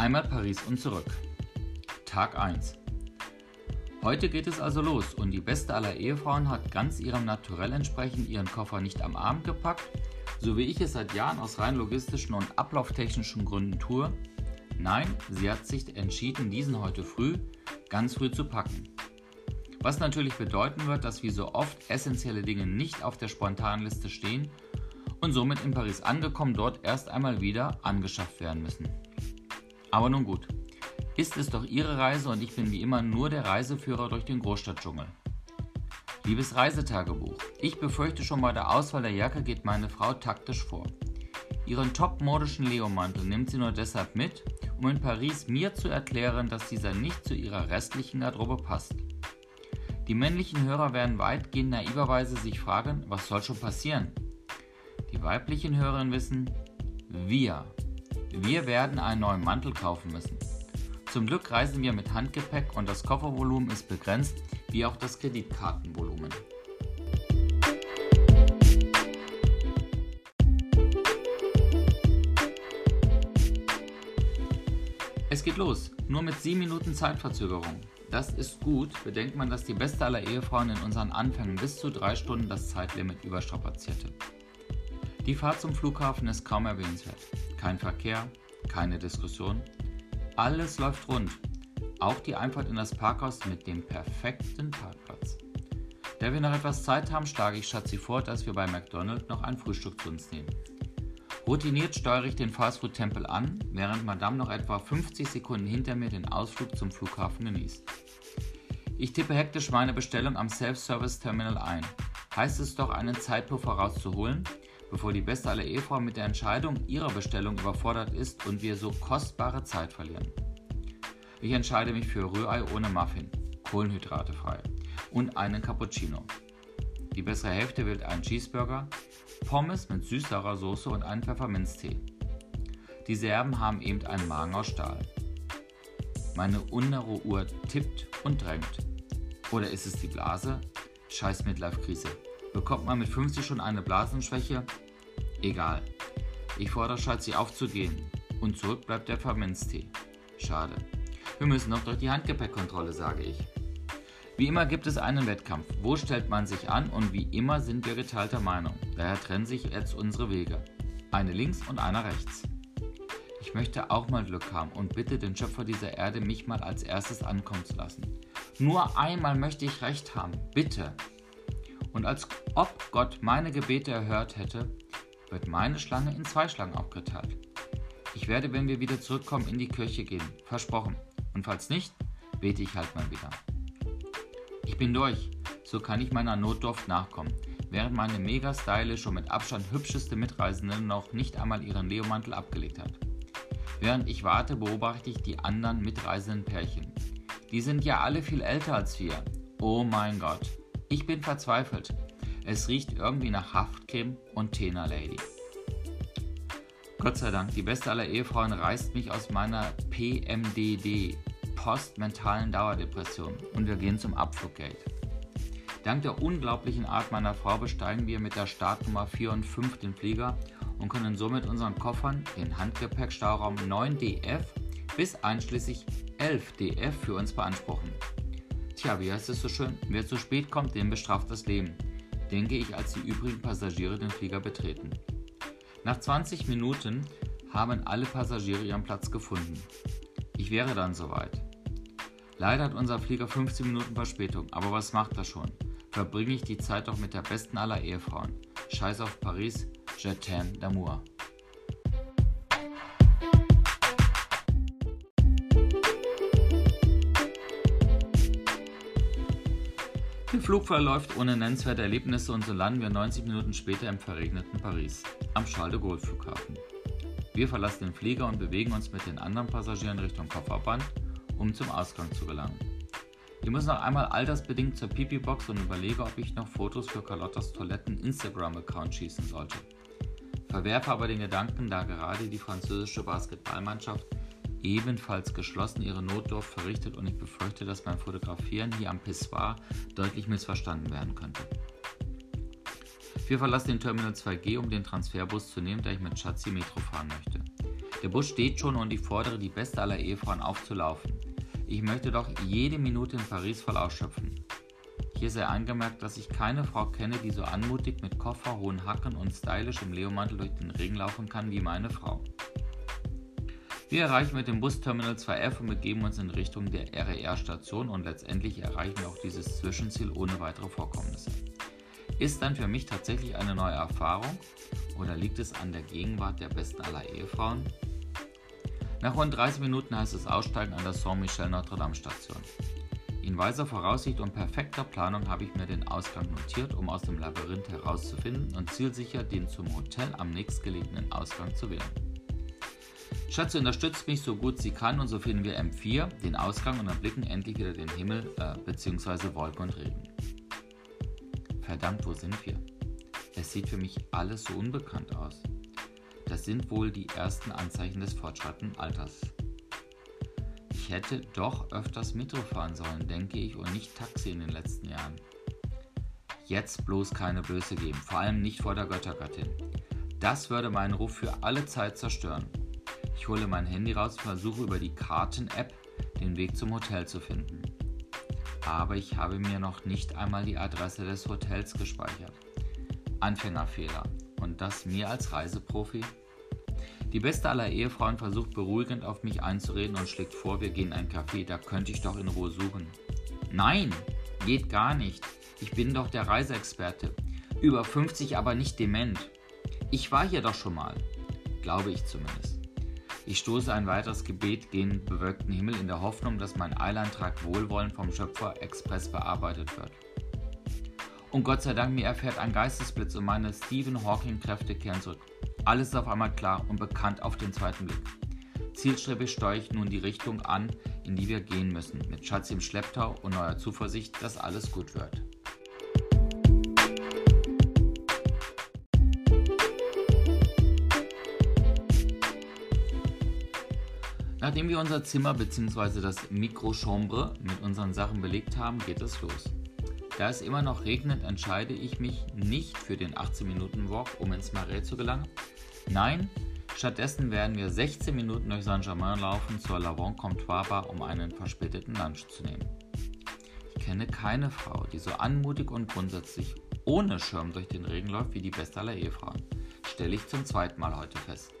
Einmal Paris und zurück. Tag 1. Heute geht es also los und die beste aller Ehefrauen hat ganz ihrem Naturell entsprechend ihren Koffer nicht am Abend gepackt, so wie ich es seit Jahren aus rein logistischen und ablauftechnischen Gründen tue. Nein, sie hat sich entschieden, diesen heute früh ganz früh zu packen. Was natürlich bedeuten wird, dass wie so oft essentielle Dinge nicht auf der spontanen Liste stehen und somit in Paris angekommen dort erst einmal wieder angeschafft werden müssen. Aber nun gut, ist es doch Ihre Reise und ich bin wie immer nur der Reiseführer durch den Großstadtdschungel. Liebes Reisetagebuch, ich befürchte schon bei der Auswahl der Jacke geht meine Frau taktisch vor. Ihren topmodischen Leomantel nimmt sie nur deshalb mit, um in Paris mir zu erklären, dass dieser nicht zu ihrer restlichen Garderobe passt. Die männlichen Hörer werden weitgehend naiverweise sich fragen, was soll schon passieren? Die weiblichen Hörerinnen wissen, wir wir werden einen neuen Mantel kaufen müssen. Zum Glück reisen wir mit Handgepäck und das Koffervolumen ist begrenzt, wie auch das Kreditkartenvolumen. Es geht los, nur mit 7 Minuten Zeitverzögerung. Das ist gut, bedenkt man, dass die beste aller Ehefrauen in unseren Anfängen bis zu 3 Stunden das Zeitlimit überstrapazierte. Die Fahrt zum Flughafen ist kaum erwähnenswert. Kein Verkehr, keine Diskussion. Alles läuft rund. Auch die Einfahrt in das Parkhaus mit dem perfekten Parkplatz. Da wir noch etwas Zeit haben, schlage ich Schatzi vor, dass wir bei McDonald's noch ein Frühstück zu uns nehmen. Routiniert steuere ich den Fastfood-Tempel an, während Madame noch etwa 50 Sekunden hinter mir den Ausflug zum Flughafen genießt. Ich tippe hektisch meine Bestellung am Self-Service-Terminal ein. Heißt es doch, einen Zeitpuffer rauszuholen? Bevor die beste aller Ehefrau mit der Entscheidung ihrer Bestellung überfordert ist und wir so kostbare Zeit verlieren. Ich entscheide mich für Rührei ohne Muffin, kohlenhydratefrei und einen Cappuccino. Die bessere Hälfte wählt einen Cheeseburger, Pommes mit süß-saurer Soße und einen Pfefferminztee. Die Serben haben eben einen Magen aus Stahl. Meine innere Uhr tippt und drängt. Oder ist es die Blase? Scheiß Midlife-Krise. Bekommt man mit 50 schon eine Blasenschwäche? Egal. Ich fordere Schatzi aufzugehen. Und zurück bleibt der Pfefferminztee. Schade. Wir müssen noch durch die Handgepäckkontrolle, sage ich. Wie immer gibt es einen Wettkampf. Wo stellt man sich an? Und wie immer sind wir geteilter Meinung. Daher trennen sich jetzt unsere Wege. Eine links und einer rechts. Ich möchte auch mal Glück haben und bitte den Schöpfer dieser Erde, mich mal als erstes ankommen zu lassen. Nur einmal möchte ich recht haben. Bitte. Und als ob Gott meine Gebete erhört hätte, wird meine Schlange in zwei Schlangen aufgeteilt. Ich werde, wenn wir wieder zurückkommen, in die Kirche gehen. Versprochen. Und falls nicht, bete ich halt mal wieder. Ich bin durch. So kann ich meiner Notdurft nachkommen. Während meine mega stylisch und mit Abstand hübscheste Mitreisende noch nicht einmal ihren Leomantel abgelegt hat. Während ich warte, beobachte ich die anderen mitreisenden Pärchen. Die sind ja alle viel älter als wir. Oh mein Gott. Ich bin verzweifelt. Es riecht irgendwie nach Haftcreme und Tena Lady. Gott sei Dank, die beste aller Ehefrauen reißt mich aus meiner PMDD, postmentalen Dauerdepression, und wir gehen zum Abfluggate. Dank der unglaublichen Art meiner Frau besteigen wir mit der Startnummer 4 und 5 den Flieger und können somit unseren Koffern den Handgepäckstauraum 9DF bis einschließlich 11DF für uns beanspruchen. Tja, wie heißt es so schön? Wer zu spät kommt, den bestraft das Leben, denke ich, als die übrigen Passagiere den Flieger betreten. Nach 20 Minuten haben alle Passagiere ihren Platz gefunden. Ich wäre dann soweit. Leider hat unser Flieger 15 Minuten Verspätung, aber was macht das schon? Verbringe ich die Zeit doch mit der besten aller Ehefrauen. Scheiß auf Paris, je d'amour. Der Flug verläuft ohne nennenswerte Erlebnisse und so landen wir 90 Minuten später im verregneten Paris, am Charles de Gaulle Flughafen. Wir verlassen den Flieger und bewegen uns mit den anderen Passagieren Richtung Kofferband, um zum Ausgang zu gelangen. Ich muss noch einmal altersbedingt zur Pipi-Box und überlege, ob ich noch Fotos für Carlottas Toiletten Instagram-Account schießen sollte. Verwerfe aber den Gedanken, da gerade die französische Basketballmannschaft ebenfalls geschlossen ihre Notdurft verrichtet und ich befürchte, dass beim Fotografieren hier am Pissoir deutlich missverstanden werden könnte. Wir verlassen den Terminal 2G, um den Transferbus zu nehmen, da ich mit Schatzi Metro fahren möchte. Der Bus steht schon und ich fordere die beste aller Ehefrauen aufzulaufen. Ich möchte doch jede Minute in Paris voll ausschöpfen. Hier sei angemerkt, dass ich keine Frau kenne, die so anmutig mit Koffer, hohen Hacken und stylisch im Leomantel durch den Regen laufen kann wie meine Frau. Wir erreichen mit dem Busterminal 2F und begeben uns in Richtung der RER-Station und letztendlich erreichen wir auch dieses Zwischenziel ohne weitere Vorkommnisse. Ist dann für mich tatsächlich eine neue Erfahrung oder liegt es an der Gegenwart der besten aller Ehefrauen? Nach rund 30 Minuten heißt es Aussteigen an der Saint-Michel Notre Dame Station. In weiser Voraussicht und perfekter Planung habe ich mir den Ausgang notiert, um aus dem Labyrinth herauszufinden und zielsicher den zum Hotel am nächstgelegenen Ausgang zu wählen. Schatzi unterstützt mich so gut sie kann und so finden wir M4, den Ausgang und erblicken endlich wieder den Himmel äh, bzw. Wolken und Regen. Verdammt, wo sind wir? Es sieht für mich alles so unbekannt aus. Das sind wohl die ersten Anzeichen des fortschreitenden Alters. Ich hätte doch öfters Metro fahren sollen, denke ich, und nicht Taxi in den letzten Jahren. Jetzt bloß keine Böse geben, vor allem nicht vor der Göttergattin. Das würde meinen Ruf für alle Zeit zerstören. Ich hole mein Handy raus und versuche über die Karten-App den Weg zum Hotel zu finden aber ich habe mir noch nicht einmal die Adresse des Hotels gespeichert. Anfängerfehler. Und das mir als Reiseprofi? Die beste aller Ehefrauen versucht beruhigend auf mich einzureden und schlägt vor, wir gehen in ein Café, da könnte ich doch in Ruhe suchen. Nein, geht gar nicht. Ich bin doch der Reiseexperte. Über 50, aber nicht dement. Ich war hier doch schon mal. Glaube ich zumindest. Ich stoße ein weiteres Gebet gen bewölkten Himmel in der Hoffnung, dass mein Eilantrag wohlwollend vom Schöpfer Express bearbeitet wird. Und Gott sei Dank, mir erfährt ein Geistesblitz und meine Stephen Hawking-Kräfte kehren zurück. Alles ist auf einmal klar und bekannt auf den zweiten Blick. Zielstrebig steuere ich nun die Richtung an, in die wir gehen müssen, mit Schatz im Schlepptau und neuer Zuversicht, dass alles gut wird. Nachdem wir unser Zimmer bzw. das Mikrochambre mit unseren Sachen belegt haben, geht es los. Da es immer noch regnet, entscheide ich mich nicht für den 18-Minuten-Walk, um ins Marais zu gelangen. Nein, stattdessen werden wir 16 Minuten durch Saint-Germain laufen zur Lavant Comptoir Bar, um einen verspäteten Lunch zu nehmen. Ich kenne keine Frau, die so anmutig und grundsätzlich ohne Schirm durch den Regen läuft wie die beste aller Ehefrauen. Stelle ich zum zweiten Mal heute fest.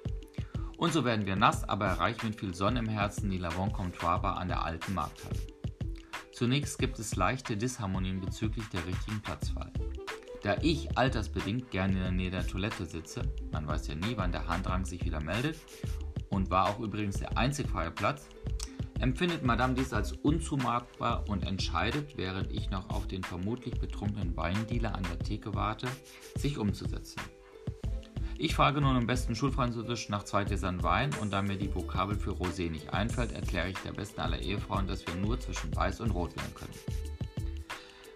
Und so werden wir nass, aber erreichen mit viel Sonne im Herzen die Lavon Comptoir Bar an der alten Markthalle. Zunächst gibt es leichte Disharmonien bezüglich der richtigen Platzwahl. Da ich altersbedingt gerne in der Nähe der Toilette sitze, man weiß ja nie, wann der Handrang sich wieder meldet, und war auch übrigens der einzig freie Platz, empfindet Madame dies als unzumutbar und entscheidet, während ich noch auf den vermutlich betrunkenen Weindealer an der Theke warte, sich umzusetzen. Ich frage nun im besten Schulfranzösisch nach zwei Gläsern Wein und da mir die Vokabel für Rosé nicht einfällt, erkläre ich der besten aller Ehefrauen, dass wir nur zwischen Weiß und Rot wählen können.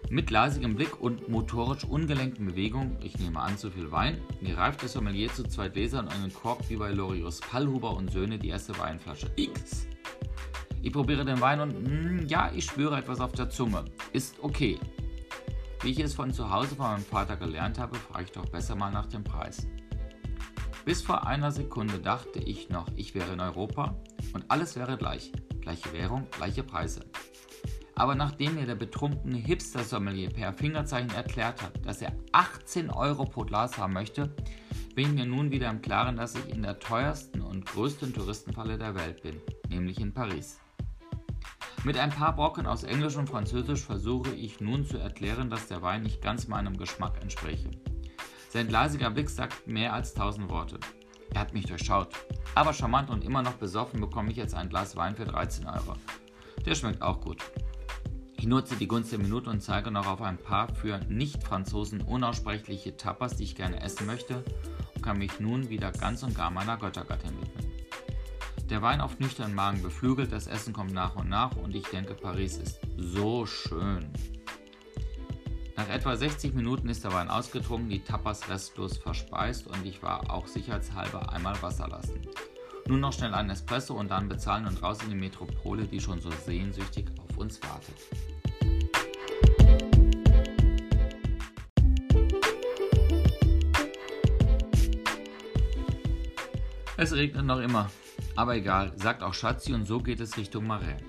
Mit leisigem Blick und motorisch ungelenkten Bewegungen, ich nehme an zu viel Wein, greift der Sommelier zu zwei Gläsern und einen Kork wie bei Lorius Pallhuber und Söhne die erste Weinflasche. X. Ich probiere den Wein und mh, hm, ja, ich spüre etwas auf der Zunge. Ist okay. Wie ich es von zu Hause von meinem Vater gelernt habe, frage ich doch besser mal nach dem Preis. Bis vor einer Sekunde dachte ich noch, ich wäre in Europa und alles wäre gleich. Gleiche Währung, gleiche Preise. Aber nachdem mir der betrunkene Hipster-Sommelier per Fingerzeichen erklärt hat, dass er 18 Euro pro Glas haben möchte, bin ich mir nun wieder im Klaren, dass ich in der teuersten und größten Touristenfalle der Welt bin, nämlich in Paris. Mit ein paar Brocken aus Englisch und Französisch versuche ich nun zu erklären, dass der Wein nicht ganz meinem Geschmack entspreche. Sein glasiger Blick sagt mehr als tausend Worte. Er hat mich durchschaut. Aber charmant und immer noch besoffen bekomme ich jetzt ein Glas Wein für 13 Euro. Der schmeckt auch gut. Ich nutze die Gunst der Minute und zeige noch auf ein paar für Nicht-Franzosen unaussprechliche Tapas, die ich gerne essen möchte und kann mich nun wieder ganz und gar meiner Göttergattin widmen. Der Wein auf nüchternen Magen beflügelt, das Essen kommt nach und nach und ich denke, Paris ist so schön. Nach etwa 60 Minuten ist der Wein ausgetrunken, die Tapas restlos verspeist und ich war auch sicherheitshalber einmal Wasser lassen. Nun noch schnell ein Espresso und dann bezahlen und raus in die Metropole, die schon so sehnsüchtig auf uns wartet. Es regnet noch immer. Aber egal, sagt auch Schatzi und so geht es Richtung Marais.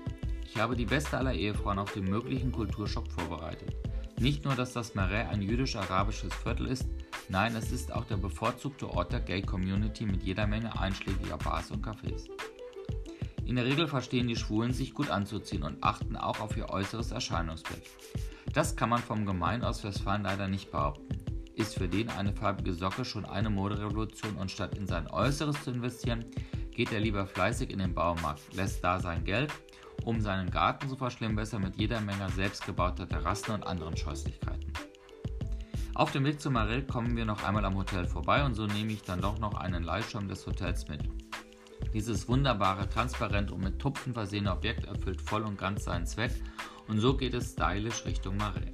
Ich habe die beste aller Ehefrauen auf den möglichen Kulturschock vorbereitet. Nicht nur, dass das Marais ein jüdisch-arabisches Viertel ist, nein, es ist auch der bevorzugte Ort der Gay-Community mit jeder Menge einschlägiger Bars und Cafés. In der Regel verstehen die Schwulen sich gut anzuziehen und achten auch auf ihr äußeres Erscheinungsbild. Das kann man vom Gemein aus Westfalen leider nicht behaupten. Ist für den eine farbige Socke schon eine Moderevolution und statt in sein Äußeres zu investieren, geht er lieber fleißig in den Baumarkt, lässt da sein Geld, um seinen Garten zu verschlimmbessern mit jeder Menge selbstgebauter Terrassen und anderen Scheußlichkeiten. Auf dem Weg zu Marell kommen wir noch einmal am Hotel vorbei und so nehme ich dann doch noch einen Leihschirm des Hotels mit. Dieses wunderbare, transparent und mit Tupfen versehene Objekt erfüllt voll und ganz seinen Zweck und so geht es stylisch Richtung Marell.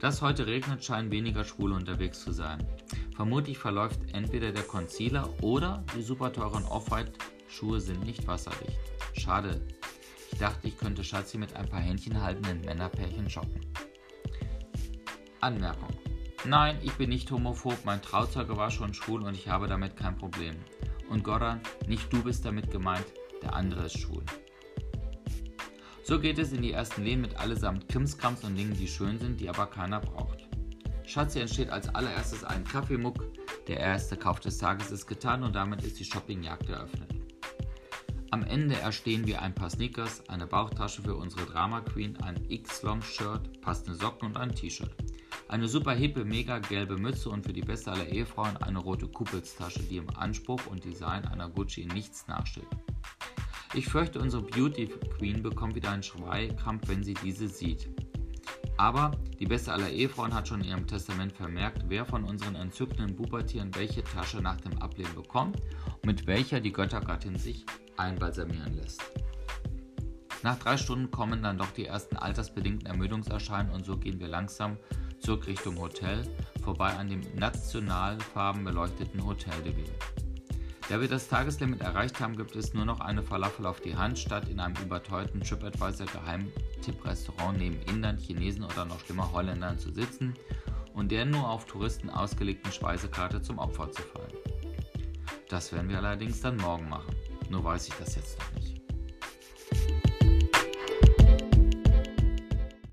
Dass heute regnet, scheinen weniger Schwule unterwegs zu sein. Vermutlich verläuft entweder der Concealer oder die super teuren Off-White-Schuhe sind nicht wasserdicht. Schade. Ich dachte, ich könnte Schatzi mit ein paar Händchen haltenden Männerpärchen shoppen. Anmerkung. Nein, ich bin nicht homophob, mein Trauzeuge war schon schwul und ich habe damit kein Problem. Und Goran, nicht du bist damit gemeint, der andere ist schwul. So geht es in die ersten Lehen mit allesamt Krimskrams und Dingen, die schön sind, die aber keiner braucht. Schatzi entsteht als allererstes ein Kaffeemuck. Der erste Kauf des Tages ist getan und damit ist die Shoppingjagd eröffnet. Am Ende erstehen wir ein paar Sneakers, eine Bauchtasche für unsere Drama Queen, ein X-Long-Shirt, passende Socken und ein T-Shirt. Eine super hippe, mega gelbe Mütze und für die beste aller Ehefrauen eine rote Kupelstasche, die im Anspruch und Design einer Gucci nichts nachsteht. Ich fürchte, unsere Beauty Queen bekommt wieder einen Schweikrampf, wenn sie diese sieht. Aber die beste aller Ehefrauen hat schon in ihrem Testament vermerkt, wer von unseren entzückenden Bubertieren welche Tasche nach dem Ableben bekommt und mit welcher die Göttergattin sich einbalsamieren lässt. Nach drei Stunden kommen dann doch die ersten altersbedingten Ermüdungserscheinungen und so gehen wir langsam zurück Richtung Hotel, vorbei an dem nationalfarben beleuchteten Hotel de Ville. Da wir das Tageslimit erreicht haben, gibt es nur noch eine Falafel auf die Hand, statt in einem überteuerten TripAdvisor Geheimtipp-Restaurant neben Indern, Chinesen oder noch schlimmer Holländern zu sitzen und der nur auf Touristen ausgelegten Speisekarte zum Opfer zu fallen. Das werden wir allerdings dann morgen machen. Nur weiß ich das jetzt noch nicht.